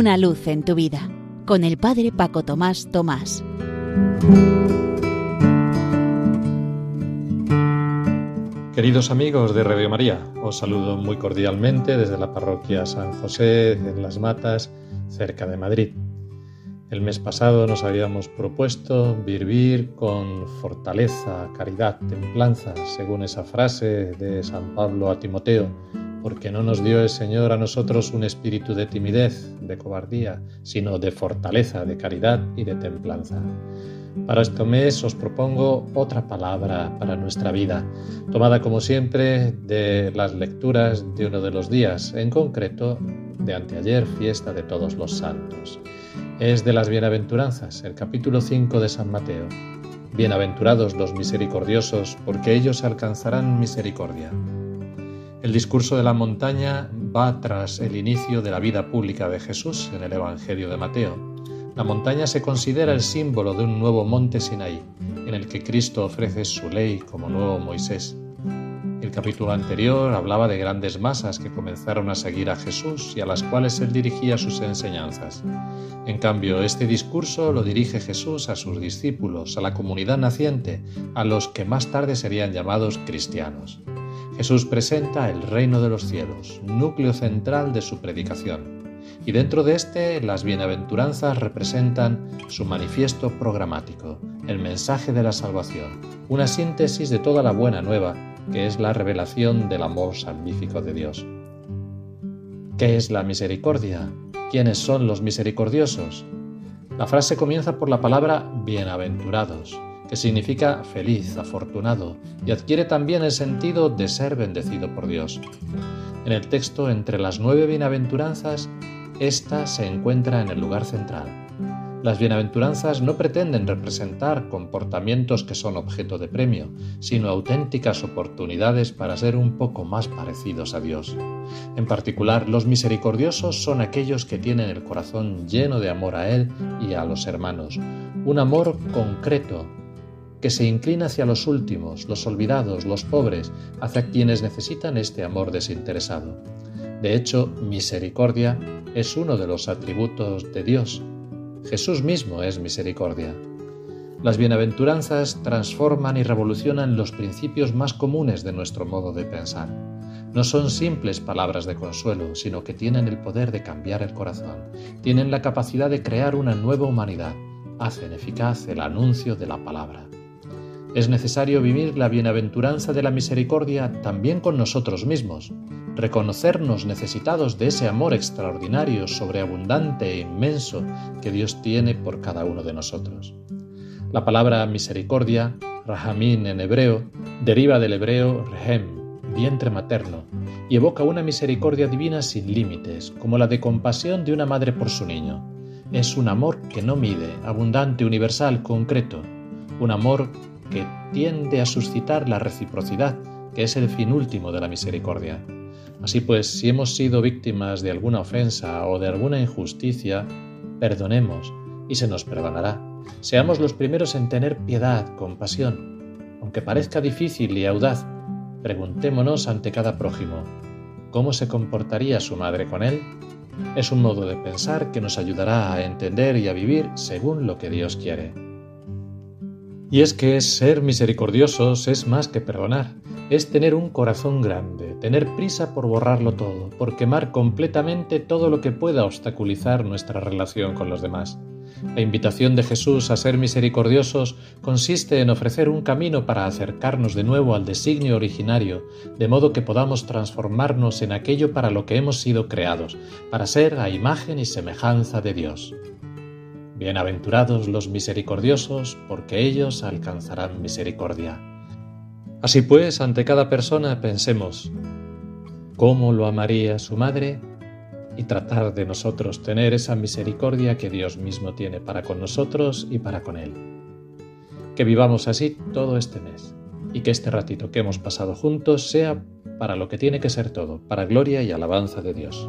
Una luz en tu vida con el Padre Paco Tomás Tomás. Queridos amigos de Radio María, os saludo muy cordialmente desde la parroquia San José en Las Matas, cerca de Madrid. El mes pasado nos habíamos propuesto vivir con fortaleza, caridad, templanza, según esa frase de San Pablo a Timoteo, porque no nos dio el Señor a nosotros un espíritu de timidez, de cobardía, sino de fortaleza, de caridad y de templanza. Para este mes os propongo otra palabra para nuestra vida, tomada como siempre de las lecturas de uno de los días, en concreto de anteayer, fiesta de todos los santos. Es de las bienaventuranzas, el capítulo 5 de San Mateo. Bienaventurados los misericordiosos, porque ellos alcanzarán misericordia. El discurso de la montaña va tras el inicio de la vida pública de Jesús en el Evangelio de Mateo. La montaña se considera el símbolo de un nuevo monte Sinaí, en el que Cristo ofrece su ley como nuevo Moisés. El capítulo anterior hablaba de grandes masas que comenzaron a seguir a Jesús y a las cuales él dirigía sus enseñanzas. En cambio, este discurso lo dirige Jesús a sus discípulos, a la comunidad naciente, a los que más tarde serían llamados cristianos. Jesús presenta el reino de los cielos, núcleo central de su predicación y dentro de este las bienaventuranzas representan su manifiesto programático, el mensaje de la salvación, una síntesis de toda la buena nueva que es la revelación del amor salvífico de Dios. ¿Qué es la misericordia? ¿Quiénes son los misericordiosos? La frase comienza por la palabra bienaventurados, que significa feliz, afortunado, y adquiere también el sentido de ser bendecido por Dios. En el texto, entre las nueve bienaventuranzas, esta se encuentra en el lugar central. Las bienaventuranzas no pretenden representar comportamientos que son objeto de premio, sino auténticas oportunidades para ser un poco más parecidos a Dios. En particular, los misericordiosos son aquellos que tienen el corazón lleno de amor a Él y a los hermanos, un amor concreto que se inclina hacia los últimos, los olvidados, los pobres, hacia quienes necesitan este amor desinteresado. De hecho, misericordia es uno de los atributos de Dios. Jesús mismo es misericordia. Las bienaventuranzas transforman y revolucionan los principios más comunes de nuestro modo de pensar. No son simples palabras de consuelo, sino que tienen el poder de cambiar el corazón, tienen la capacidad de crear una nueva humanidad, hacen eficaz el anuncio de la palabra. Es necesario vivir la bienaventuranza de la misericordia también con nosotros mismos, reconocernos necesitados de ese amor extraordinario, sobreabundante e inmenso que Dios tiene por cada uno de nosotros. La palabra misericordia, rahamín en hebreo, deriva del hebreo rehem, vientre materno, y evoca una misericordia divina sin límites, como la de compasión de una madre por su niño. Es un amor que no mide, abundante, universal, concreto, un amor que tiende a suscitar la reciprocidad, que es el fin último de la misericordia. Así pues, si hemos sido víctimas de alguna ofensa o de alguna injusticia, perdonemos y se nos perdonará. Seamos los primeros en tener piedad, compasión. Aunque parezca difícil y audaz, preguntémonos ante cada prójimo, ¿cómo se comportaría su madre con él? Es un modo de pensar que nos ayudará a entender y a vivir según lo que Dios quiere. Y es que ser misericordiosos es más que perdonar, es tener un corazón grande, tener prisa por borrarlo todo, por quemar completamente todo lo que pueda obstaculizar nuestra relación con los demás. La invitación de Jesús a ser misericordiosos consiste en ofrecer un camino para acercarnos de nuevo al designio originario, de modo que podamos transformarnos en aquello para lo que hemos sido creados, para ser a imagen y semejanza de Dios. Bienaventurados los misericordiosos, porque ellos alcanzarán misericordia. Así pues, ante cada persona pensemos cómo lo amaría su madre y tratar de nosotros tener esa misericordia que Dios mismo tiene para con nosotros y para con Él. Que vivamos así todo este mes y que este ratito que hemos pasado juntos sea para lo que tiene que ser todo, para gloria y alabanza de Dios.